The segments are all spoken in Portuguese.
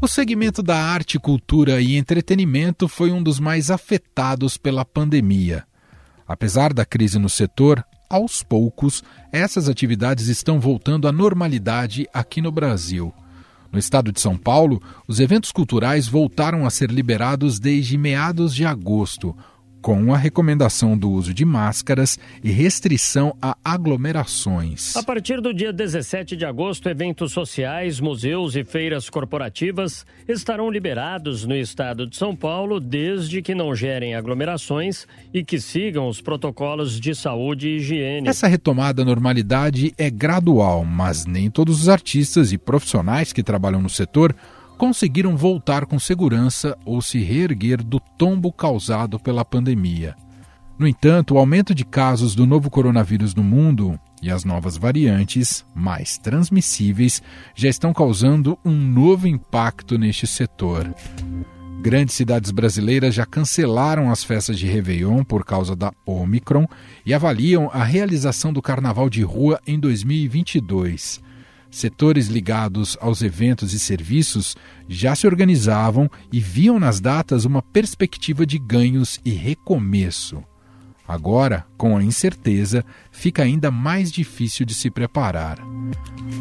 O segmento da arte, cultura e entretenimento foi um dos mais afetados pela pandemia. Apesar da crise no setor, aos poucos, essas atividades estão voltando à normalidade aqui no Brasil. No estado de São Paulo, os eventos culturais voltaram a ser liberados desde meados de agosto, com a recomendação do uso de máscaras e restrição a aglomerações. A partir do dia 17 de agosto, eventos sociais, museus e feiras corporativas estarão liberados no estado de São Paulo, desde que não gerem aglomerações e que sigam os protocolos de saúde e higiene. Essa retomada à normalidade é gradual, mas nem todos os artistas e profissionais que trabalham no setor conseguiram voltar com segurança ou se reerguer do tombo causado pela pandemia. No entanto, o aumento de casos do novo coronavírus no mundo e as novas variantes, mais transmissíveis, já estão causando um novo impacto neste setor. Grandes cidades brasileiras já cancelaram as festas de Réveillon por causa da Omicron e avaliam a realização do carnaval de rua em 2022. Setores ligados aos eventos e serviços já se organizavam e viam nas datas uma perspectiva de ganhos e recomeço. Agora, com a incerteza, fica ainda mais difícil de se preparar.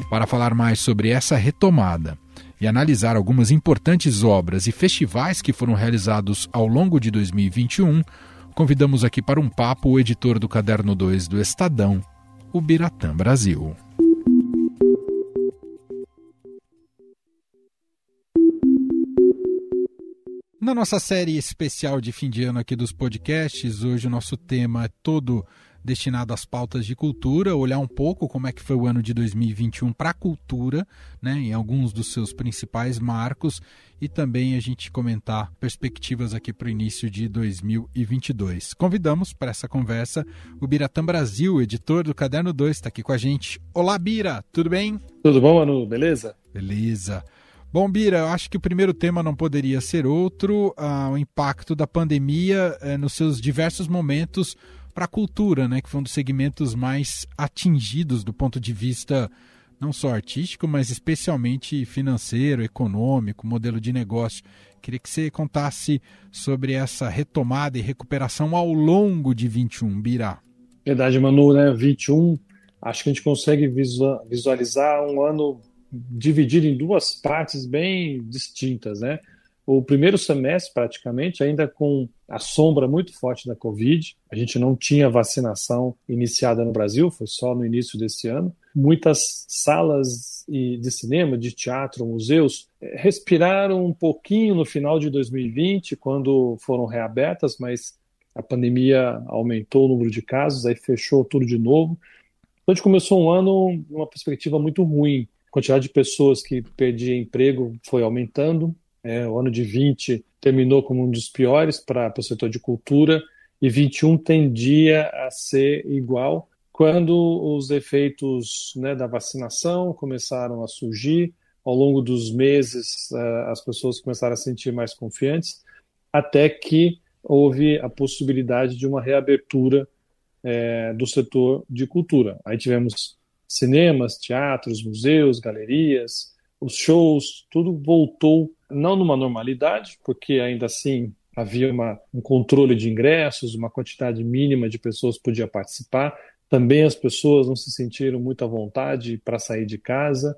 Para falar mais sobre essa retomada e analisar algumas importantes obras e festivais que foram realizados ao longo de 2021, convidamos aqui para um papo o editor do Caderno 2 do Estadão, o Biratã Brasil. Na nossa série especial de fim de ano aqui dos podcasts, hoje o nosso tema é todo destinado às pautas de cultura, olhar um pouco como é que foi o ano de 2021 para a cultura, né, em alguns dos seus principais marcos e também a gente comentar perspectivas aqui para o início de 2022. Convidamos para essa conversa o Biratã Brasil, editor do Caderno 2, está aqui com a gente. Olá, Bira, tudo bem? Tudo bom, Manu? Beleza? Beleza. Bom, Bira, eu acho que o primeiro tema não poderia ser outro, uh, o impacto da pandemia uh, nos seus diversos momentos para a cultura, né, que foi um dos segmentos mais atingidos do ponto de vista não só artístico, mas especialmente financeiro, econômico, modelo de negócio. Queria que você contasse sobre essa retomada e recuperação ao longo de 21, Bira. Verdade, Manu, né? 21, acho que a gente consegue visualizar um ano dividido em duas partes bem distintas, né? O primeiro semestre, praticamente, ainda com a sombra muito forte da Covid, a gente não tinha vacinação iniciada no Brasil, foi só no início desse ano. Muitas salas de cinema, de teatro, museus eh, respiraram um pouquinho no final de 2020, quando foram reabertas, mas a pandemia aumentou o número de casos, aí fechou tudo de novo. Então a gente começou um ano numa perspectiva muito ruim a quantidade de pessoas que perdiam emprego foi aumentando. É, o ano de 20 terminou como um dos piores para o setor de cultura e 21 tendia a ser igual quando os efeitos né, da vacinação começaram a surgir. Ao longo dos meses, uh, as pessoas começaram a sentir mais confiantes, até que houve a possibilidade de uma reabertura é, do setor de cultura. Aí tivemos cinemas, teatros, museus, galerias, os shows, tudo voltou não numa normalidade, porque ainda assim havia uma, um controle de ingressos, uma quantidade mínima de pessoas podia participar. Também as pessoas não se sentiram muito à vontade para sair de casa.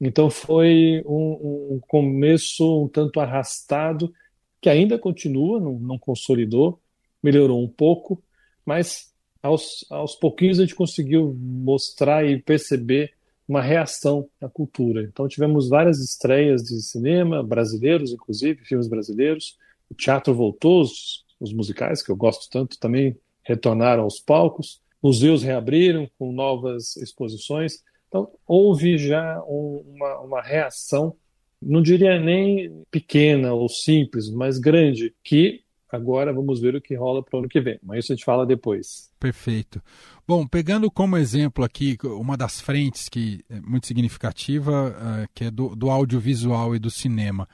Então foi um, um, começo um tanto arrastado, que ainda continua, não, não consolidou, melhorou um pouco, mas aos, aos pouquinhos a gente conseguiu mostrar e perceber uma reação da cultura. Então tivemos várias estreias de cinema, brasileiros inclusive, filmes brasileiros. O teatro voltou, os, os musicais, que eu gosto tanto, também retornaram aos palcos. Museus reabriram com novas exposições. Então houve já um, uma, uma reação, não diria nem pequena ou simples, mas grande, que Agora vamos ver o que rola para o ano que vem, mas isso a gente fala depois. Perfeito. Bom, pegando como exemplo aqui uma das frentes que é muito significativa, uh, que é do, do audiovisual e do cinema.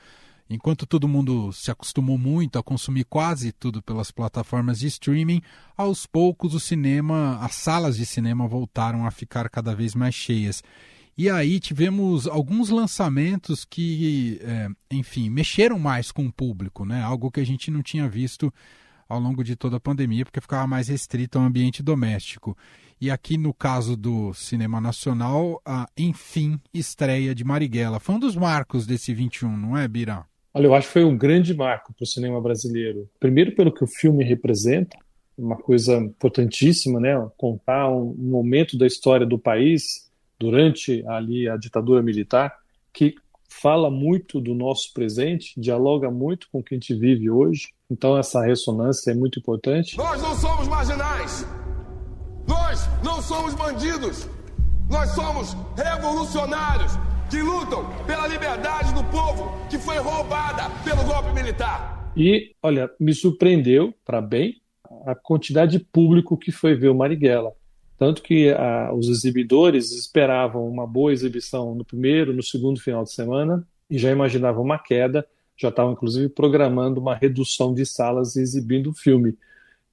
Enquanto todo mundo se acostumou muito a consumir quase tudo pelas plataformas de streaming, aos poucos o cinema, as salas de cinema voltaram a ficar cada vez mais cheias. E aí tivemos alguns lançamentos que, é, enfim, mexeram mais com o público, né? Algo que a gente não tinha visto ao longo de toda a pandemia, porque ficava mais restrito ao ambiente doméstico. E aqui no caso do cinema nacional, a enfim estreia de Marighella. Foi um dos marcos desse 21, não é, Bira? Olha, eu acho que foi um grande marco para o cinema brasileiro. Primeiro pelo que o filme representa, uma coisa importantíssima, né? Contar um, um momento da história do país durante ali a ditadura militar que fala muito do nosso presente, dialoga muito com o que a gente vive hoje. Então essa ressonância é muito importante. Nós não somos marginais. Nós não somos bandidos. Nós somos revolucionários que lutam pela liberdade do povo que foi roubada pelo golpe militar. E, olha, me surpreendeu, para bem, a quantidade de público que foi ver o Marighella. Tanto que a, os exibidores esperavam uma boa exibição no primeiro, no segundo final de semana e já imaginavam uma queda, já estavam inclusive programando uma redução de salas e exibindo o filme.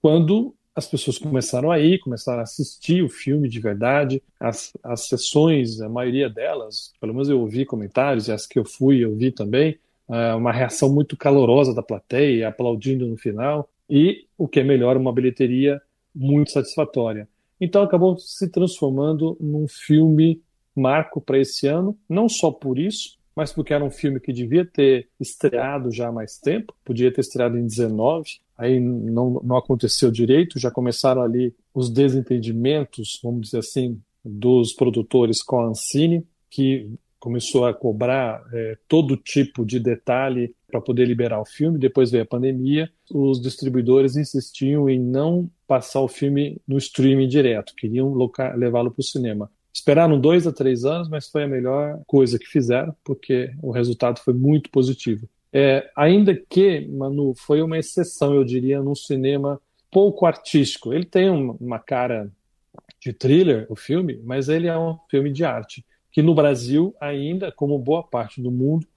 Quando as pessoas começaram a ir, começaram a assistir o filme de verdade, as, as sessões, a maioria delas, pelo menos eu ouvi comentários, e as que eu fui, eu vi também, é, uma reação muito calorosa da plateia, aplaudindo no final, e o que é melhor, uma bilheteria muito satisfatória. Então acabou se transformando num filme marco para esse ano, não só por isso, mas porque era um filme que devia ter estreado já há mais tempo, podia ter estreado em 19, aí não, não aconteceu direito, já começaram ali os desentendimentos, vamos dizer assim, dos produtores com a Ancine, que começou a cobrar é, todo tipo de detalhe para poder liberar o filme. Depois veio a pandemia, os distribuidores insistiam em não passar o filme no streaming direto, queriam levá-lo para o cinema. Esperaram dois a três anos, mas foi a melhor coisa que fizeram, porque o resultado foi muito positivo. É, ainda que, Manu, foi uma exceção, eu diria, num cinema pouco artístico. Ele tem uma cara de thriller, o filme, mas ele é um filme de arte. Que no Brasil, ainda, como boa parte do mundo,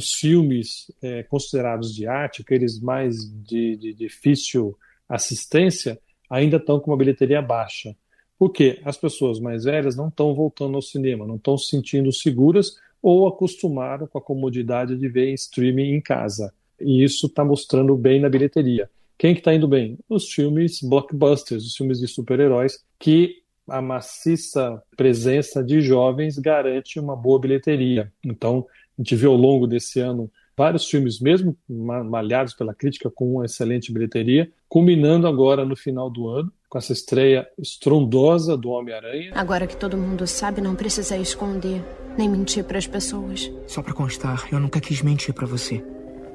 os filmes é, considerados de arte, aqueles mais de, de difícil assistência, ainda estão com uma bilheteria baixa. Porque as pessoas mais velhas não estão voltando ao cinema, não estão se sentindo seguras ou acostumaram com a comodidade de ver em streaming em casa. E isso está mostrando bem na bilheteria. Quem que está indo bem? Os filmes blockbusters, os filmes de super-heróis, que a maciça presença de jovens garante uma boa bilheteria. Então, a gente viu ao longo desse ano vários filmes, mesmo malhados pela crítica, com uma excelente bilheteria, culminando agora no final do ano, com essa estreia estrondosa do Homem-Aranha. Agora que todo mundo sabe, não precisa esconder, nem mentir para as pessoas. Só para constar, eu nunca quis mentir para você.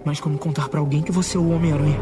Mas como contar para alguém que você é o Homem-Aranha?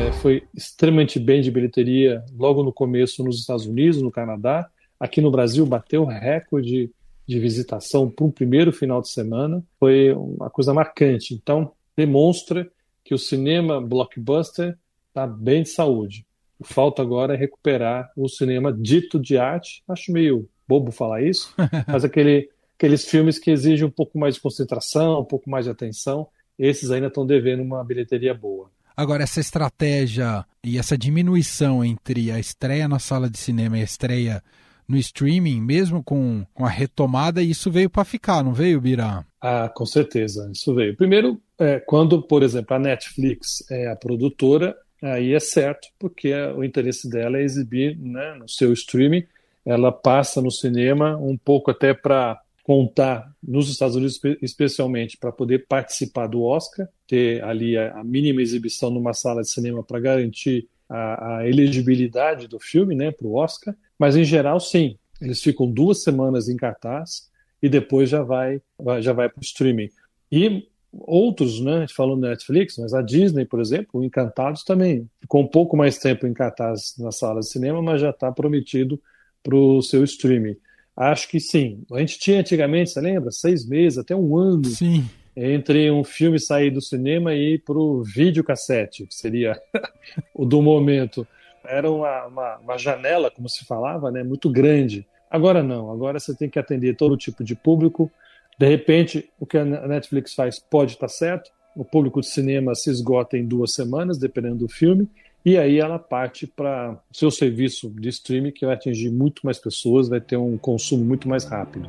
É, foi extremamente bem de bilheteria logo no começo nos Estados Unidos, no Canadá. Aqui no Brasil bateu recorde de visitação para um primeiro final de semana. Foi uma coisa marcante. Então, demonstra que o cinema blockbuster está bem de saúde. Falta agora é recuperar o cinema dito de arte. Acho meio bobo falar isso, mas aquele, aqueles filmes que exigem um pouco mais de concentração, um pouco mais de atenção, esses ainda estão devendo uma bilheteria boa. Agora, essa estratégia e essa diminuição entre a estreia na sala de cinema e a estreia no streaming, mesmo com, com a retomada, isso veio para ficar, não veio, Bira? Ah, com certeza, isso veio. Primeiro, é, quando, por exemplo, a Netflix é a produtora, aí é certo, porque o interesse dela é exibir né, no seu streaming. Ela passa no cinema um pouco até para contar nos Estados Unidos especialmente para poder participar do Oscar, ter ali a, mínima exibição numa sala de cinema para garantir a, a, elegibilidade do filme, né, para o Oscar. Mas em geral, sim, eles ficam duas semanas em cartaz e depois já vai, já vai para o streaming. E outros, né? A gente falou Netflix, mas a Disney, por exemplo, o Encantados também ficou um pouco mais tempo em cartaz na sala de cinema, mas já está prometido para o seu streaming. Acho que sim. A gente tinha antigamente, você lembra? Seis meses, até um ano. Sim. Entre um filme sair do cinema e ir para o videocassete, que seria o do momento. Era uma, uma, uma janela, como se falava, né, muito grande. Agora não, agora você tem que atender todo tipo de público, de repente, o que a Netflix faz pode estar certo, o público de cinema se esgota em duas semanas, dependendo do filme, e aí ela parte para seu serviço de streaming, que vai atingir muito mais pessoas, vai ter um consumo muito mais rápido.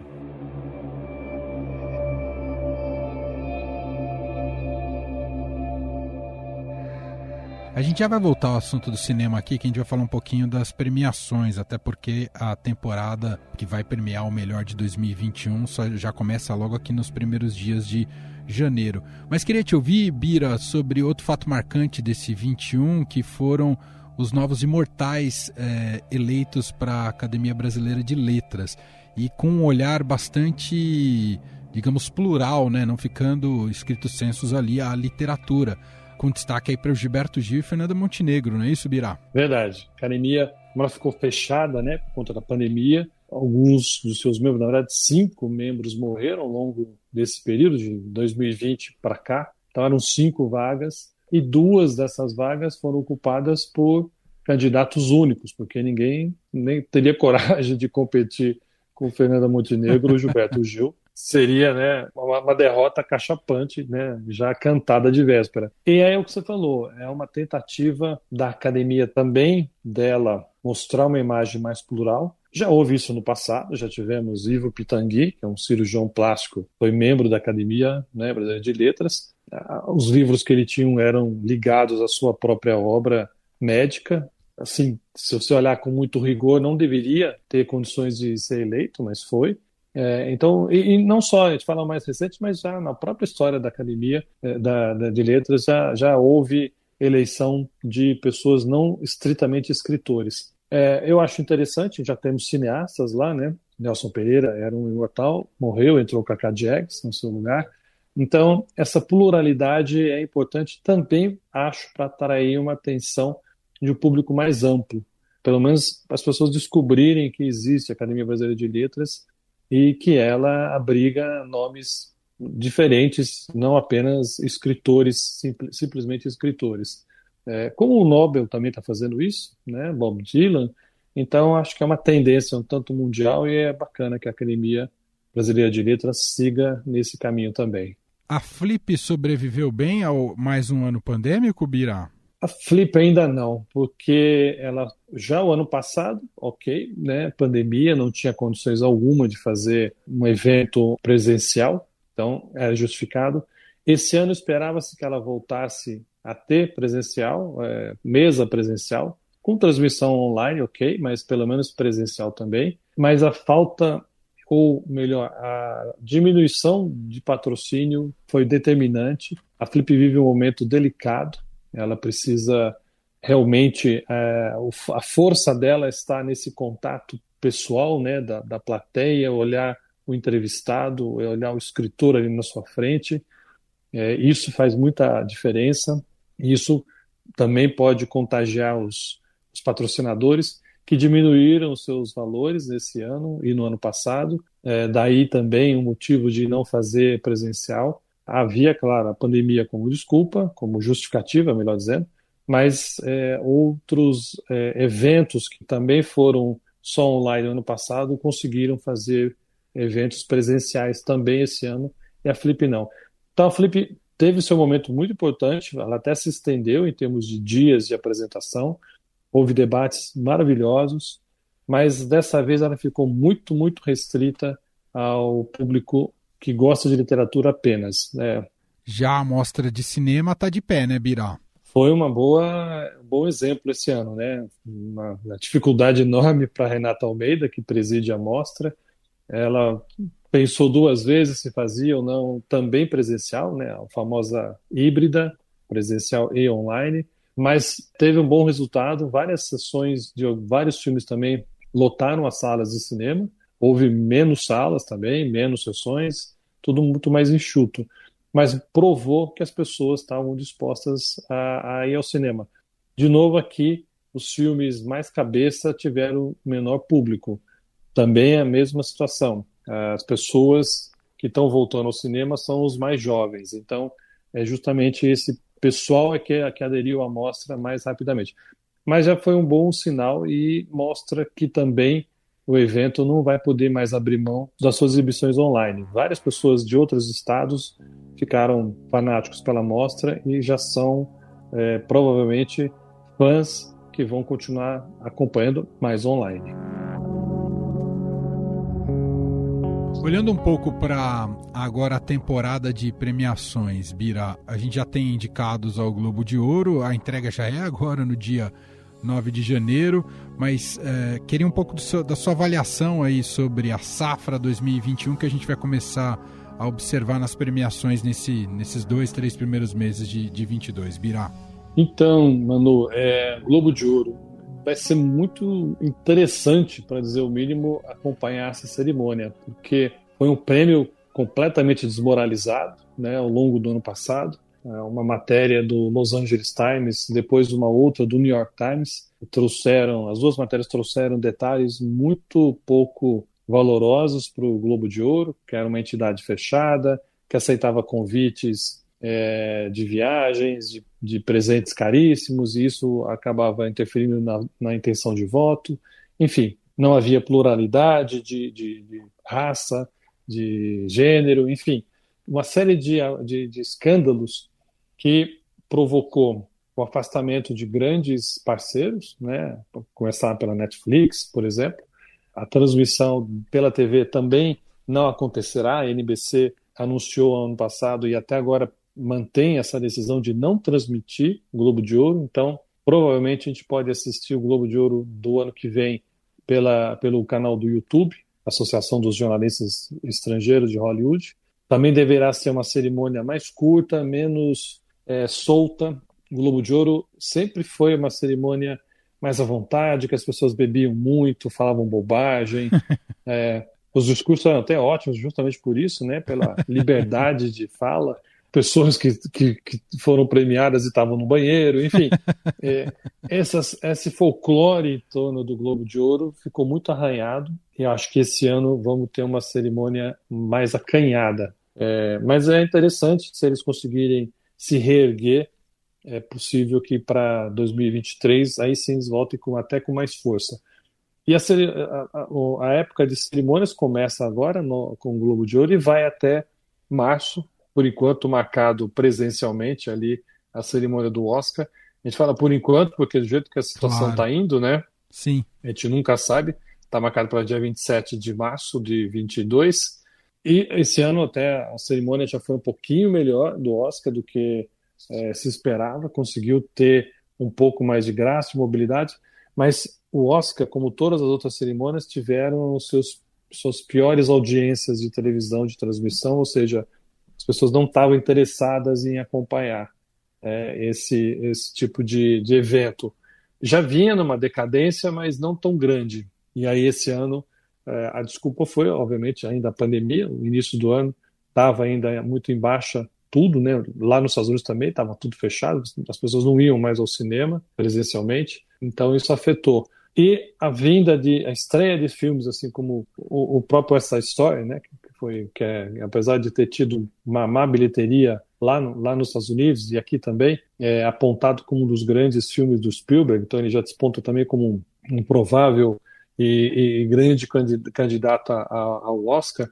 A gente já vai voltar ao assunto do cinema aqui, que a gente vai falar um pouquinho das premiações, até porque a temporada que vai premiar o melhor de 2021 só já começa logo aqui nos primeiros dias de janeiro. Mas queria te ouvir, Bira, sobre outro fato marcante desse 21, que foram os novos imortais é, eleitos para a Academia Brasileira de Letras. E com um olhar bastante, digamos, plural, né? não ficando escritos censos ali à literatura com destaque aí para o Gilberto Gil e Fernanda Montenegro, não é isso, Birá? Verdade. A academia, ela ficou fechada, né, por conta da pandemia, alguns dos seus membros, na verdade, cinco membros morreram ao longo desse período, de 2020 para cá. Então, eram cinco vagas, e duas dessas vagas foram ocupadas por candidatos únicos, porque ninguém nem teria coragem de competir com Fernanda Montenegro ou Gilberto Gil seria né, uma, uma, derrota cachapante, né, já cantada de véspera. E é o que você falou, é uma tentativa da academia também dela mostrar uma imagem mais plural. Já houve isso no passado, já tivemos Ivo Pitangui, que é um cirurgião plástico, foi membro da Academia né, Brasileira de Letras. Ah, os livros que ele tinha eram ligados à sua própria obra médica. Assim, se você olhar com muito rigor, não deveria ter condições de ser eleito, mas foi. É, então, e, e, não só, a gente fala mais recente, mas já na própria história da academia é, da, da, de letras já, já houve eleição de pessoas não estritamente escritores. É, eu acho interessante, já temos cineastas lá, né? Nelson Pereira era um imortal, morreu, entrou Cacá Diegues no seu lugar. Então, essa pluralidade é importante também, acho, para atrair uma atenção de um público mais amplo. Pelo menos as pessoas descobrirem que existe a Academia Brasileira de Letras e que ela abriga nomes diferentes, não apenas escritores, simplesmente escritores. É, como o Nobel também está fazendo isso, né, Bob Dylan, então acho que é uma tendência um tanto mundial e é bacana que a Academia Brasileira de Letras siga nesse caminho também. A Flip sobreviveu bem ao mais um ano pandêmico, Bira? A Flip ainda não, porque ela já o ano passado, ok, né, pandemia, não tinha condições alguma de fazer um evento presencial, então era justificado. Esse ano esperava-se que ela voltasse a ter presencial, é, mesa presencial, com transmissão online, ok, mas pelo menos presencial também. Mas a falta, ou melhor, a diminuição de patrocínio foi determinante. A Flip vive um momento delicado, ela precisa realmente é, a força dela está nesse contato pessoal, né, da, da plateia, olhar o entrevistado, olhar o escritor ali na sua frente. É, isso faz muita diferença. Isso também pode contagiar os, os patrocinadores que diminuíram seus valores esse ano e no ano passado. É, daí também um motivo de não fazer presencial havia, claro, a pandemia como desculpa, como justificativa, melhor dizendo, mas é, outros é, eventos que também foram só online no ano passado conseguiram fazer eventos presenciais também esse ano e a Flip não. Então a Flip teve seu momento muito importante, ela até se estendeu em termos de dias de apresentação, houve debates maravilhosos, mas dessa vez ela ficou muito, muito restrita ao público que gosta de literatura apenas. Né? Já a mostra de cinema está de pé, né, Birá? Foi uma boa, um bom exemplo esse ano, né? Uma, uma dificuldade enorme para Renata Almeida, que preside a mostra. Ela pensou duas vezes se fazia ou não também presencial, né? A famosa híbrida, presencial e online, mas teve um bom resultado. Várias sessões de vários filmes também lotaram as salas de cinema. Houve menos salas também, menos sessões, tudo muito mais enxuto. Mas provou que as pessoas estavam dispostas a, a ir ao cinema. De novo, aqui, os filmes mais cabeça tiveram menor público. Também é a mesma situação. As pessoas que estão voltando ao cinema são os mais jovens. Então, é justamente esse pessoal é que, que aderiu à mostra mais rapidamente. Mas já foi um bom sinal e mostra que também o evento não vai poder mais abrir mão das suas exibições online. Várias pessoas de outros estados ficaram fanáticos pela mostra e já são é, provavelmente fãs que vão continuar acompanhando mais online. Olhando um pouco para agora a temporada de premiações, Bira, a gente já tem indicados ao Globo de Ouro, a entrega já é agora no dia 9 de janeiro, mas é, queria um pouco seu, da sua avaliação aí sobre a safra 2021 que a gente vai começar a observar nas premiações nesse, nesses dois, três primeiros meses de, de 22, Bira. Então, Manu, é, Globo de Ouro, vai ser muito interessante, para dizer o mínimo, acompanhar essa cerimônia, porque foi um prêmio completamente desmoralizado né, ao longo do ano passado. É, uma matéria do Los Angeles Times, depois uma outra do New York Times, trouxeram, as duas matérias trouxeram detalhes muito pouco valorosos para o Globo de Ouro, que era uma entidade fechada, que aceitava convites é, de viagens, de, de, presentes caríssimos, e isso acabava interferindo na, na intenção de voto. Enfim, não havia pluralidade de, de, de raça, de gênero, enfim, uma série de, de, de escândalos que provocou o afastamento de grandes parceiros, né? começar pela Netflix, por exemplo. A transmissão pela TV também não acontecerá. A NBC anunciou ano passado e até agora mantém essa decisão de não transmitir o Globo de Ouro. Então, provavelmente a gente pode assistir o Globo de Ouro do ano que vem pela, pelo canal do YouTube, Associação dos Jornalistas Estrangeiros de Hollywood. Também deverá ser uma cerimônia mais curta, menos é, solta. O Globo de Ouro sempre foi uma cerimônia mais à vontade, que as pessoas bebiam muito, falavam bobagem. é, os discursos eram até ótimos, justamente por isso, né, pela liberdade de fala pessoas que, que, que, foram premiadas e estavam no banheiro, enfim. é, essas, esse folclore em torno do Globo de Ouro ficou muito arranhado e acho que esse ano vamos ter uma cerimônia mais acanhada. É, mas é interessante se eles conseguirem se reerguer, é possível que para 2023 aí sim eles voltem com, até com mais força. E a, a, a época de cerimônias começa agora no, com o Globo de Ouro e vai até março, por enquanto marcado presencialmente ali a cerimônia do Oscar. A gente fala por enquanto, porque do jeito que a situação está claro. indo, né? Sim. A gente nunca sabe. Está marcado para dia 27 de março de 22. E esse ano até a cerimônia já foi um pouquinho melhor do Oscar do que é, se esperava. Conseguiu ter um pouco mais de graça e mobilidade. Mas o Oscar, como todas as outras cerimônias, tiveram seus suas piores audiências de televisão de transmissão, ou seja, as pessoas não estavam interessadas em acompanhar é, esse, esse tipo de, de evento. Já vinha numa decadência, mas não tão grande. E aí, esse ano, a desculpa foi, obviamente, ainda a pandemia. O início do ano estava ainda muito em baixa tudo, né? Lá nos Estados Unidos também estava tudo fechado, as pessoas não iam mais ao cinema presencialmente, então isso afetou. E a vinda de a estreia de filmes assim como o, o próprio essa história, né, foi que é, apesar de ter tido uma má bilheteria lá, no, lá nos Estados Unidos e aqui também, é apontado como um dos grandes filmes do Spielberg, então ele já desponta também como um, um provável e, e, grande candidato a, a, ao Oscar.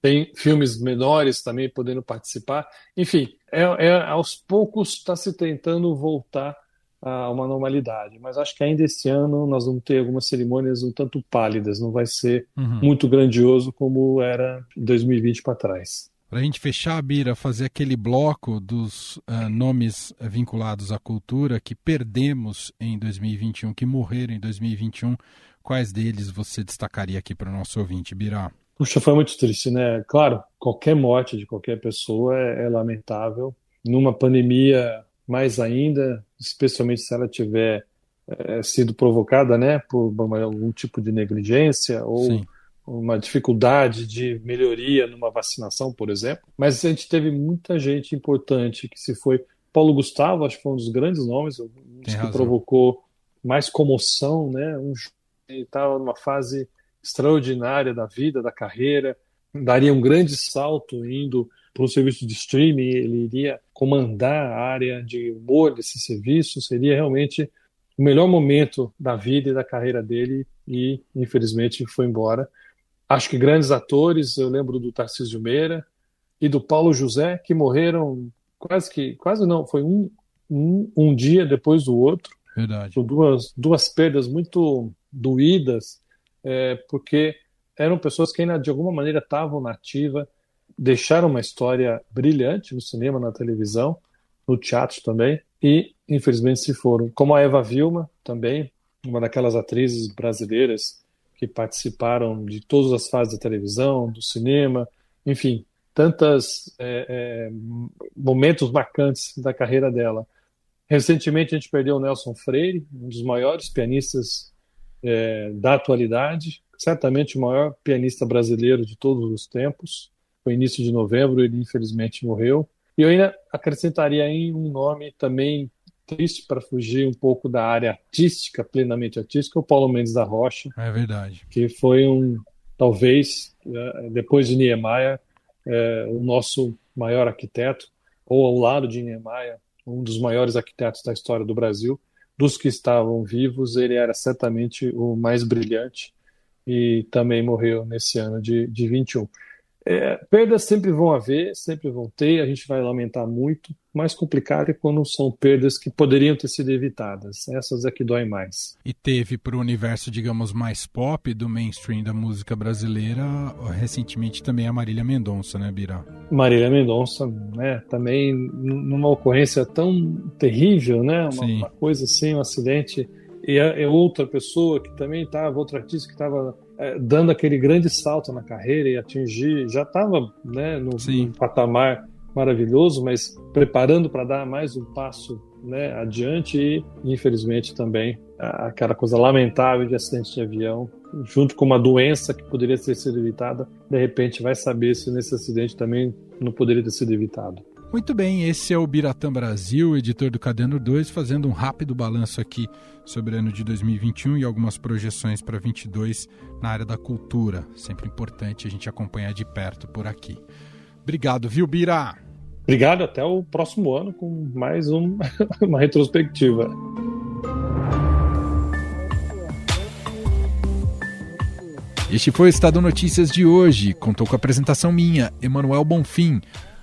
Tem filmes menores também podendo participar. Enfim, é, é aos poucos está se tentando voltar a uma normalidade. Mas acho que ainda esse ano nós vamos ter algumas cerimônias um tanto pálidas, não vai ser uhum. muito grandioso como era 2020 para trás. Para a gente fechar, Bira, fazer aquele bloco dos uh, nomes vinculados à cultura que perdemos em 2021, que morreram em 2021, quais deles você destacaria aqui para o nosso ouvinte, Bira? Puxa, foi muito triste, né? Claro, qualquer morte de qualquer pessoa é, é lamentável. Numa pandemia mais ainda, especialmente se ela tiver é, sido provocada né, por algum tipo de negligência ou Sim. Uma dificuldade de melhoria numa vacinação, por exemplo. Mas a gente teve muita gente importante que se foi. Paulo Gustavo, acho que foi um dos grandes nomes, um dos que provocou mais comoção, né? Um ele estava numa fase extraordinária da vida, da carreira, daria um grande salto indo para um serviço de streaming, ele iria comandar a área de humor desse serviço, seria realmente o melhor momento da vida e da carreira dele e, infelizmente, foi embora. Acho que grandes atores, eu lembro do Tarcísio Meira e do Paulo José, que morreram quase que, quase não, foi um, um, um dia depois do outro. Verdade. São duas, duas perdas muito doídas, é, porque eram pessoas que ainda de alguma maneira estavam na ativa, deixaram uma história brilhante no cinema, na televisão, no teatro também, e infelizmente se foram. Como a Eva Vilma, também, uma daquelas atrizes brasileiras que participaram de todas as fases da televisão, do cinema, enfim, tantos é, é, momentos marcantes da carreira dela. Recentemente a gente perdeu o Nelson Freire, um dos maiores pianistas é, da atualidade, certamente o maior pianista brasileiro de todos os tempos. No início de novembro ele infelizmente morreu. E eu ainda acrescentaria aí um nome também triste para fugir um pouco da área artística, plenamente artística, o Paulo Mendes da Rocha. É verdade. Que foi um, talvez, é, depois de Niemeyer, é, o nosso maior arquiteto, ou ao lado de Niemeyer, um dos maiores arquitetos da história do Brasil. Dos que estavam vivos, ele era certamente o mais brilhante e também morreu nesse ano de, de 21. É, perdas sempre vão haver, sempre vão ter, a gente vai lamentar muito. Mais complicado é quando são perdas que poderiam ter sido evitadas. Essas é que doem mais. E teve para o universo, digamos, mais pop do mainstream da música brasileira, recentemente também a Marília Mendonça, né, Bira? Marília Mendonça, né, também numa ocorrência tão terrível, né, uma, uma coisa assim, um acidente. E é, é outra pessoa que também estava, outra artista que estava é, dando aquele grande salto na carreira e atingir, já estava né, patamar maravilhoso, mas preparando para dar mais um passo né, adiante e, infelizmente, também aquela coisa lamentável de acidente de avião, junto com uma doença que poderia ter sido evitada, de repente vai saber se nesse acidente também não poderia ter sido evitado. Muito bem, esse é o Biratã Brasil, editor do Caderno 2, fazendo um rápido balanço aqui sobre o ano de 2021 e algumas projeções para 2022 na área da cultura. Sempre importante a gente acompanhar de perto por aqui. Obrigado, viu, Bira? Obrigado, até o próximo ano com mais um, uma retrospectiva. Este foi o Estado Notícias de hoje. Contou com a apresentação minha, Emanuel Bonfim.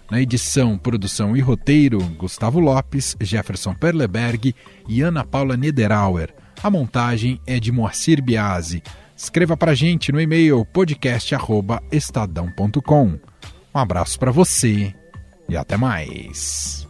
Na edição, produção e roteiro, Gustavo Lopes, Jefferson Perleberg e Ana Paula Niederauer. A montagem é de Moacir Biasi. Escreva para a gente no e-mail podcast@estadão.com. Um abraço para você e até mais.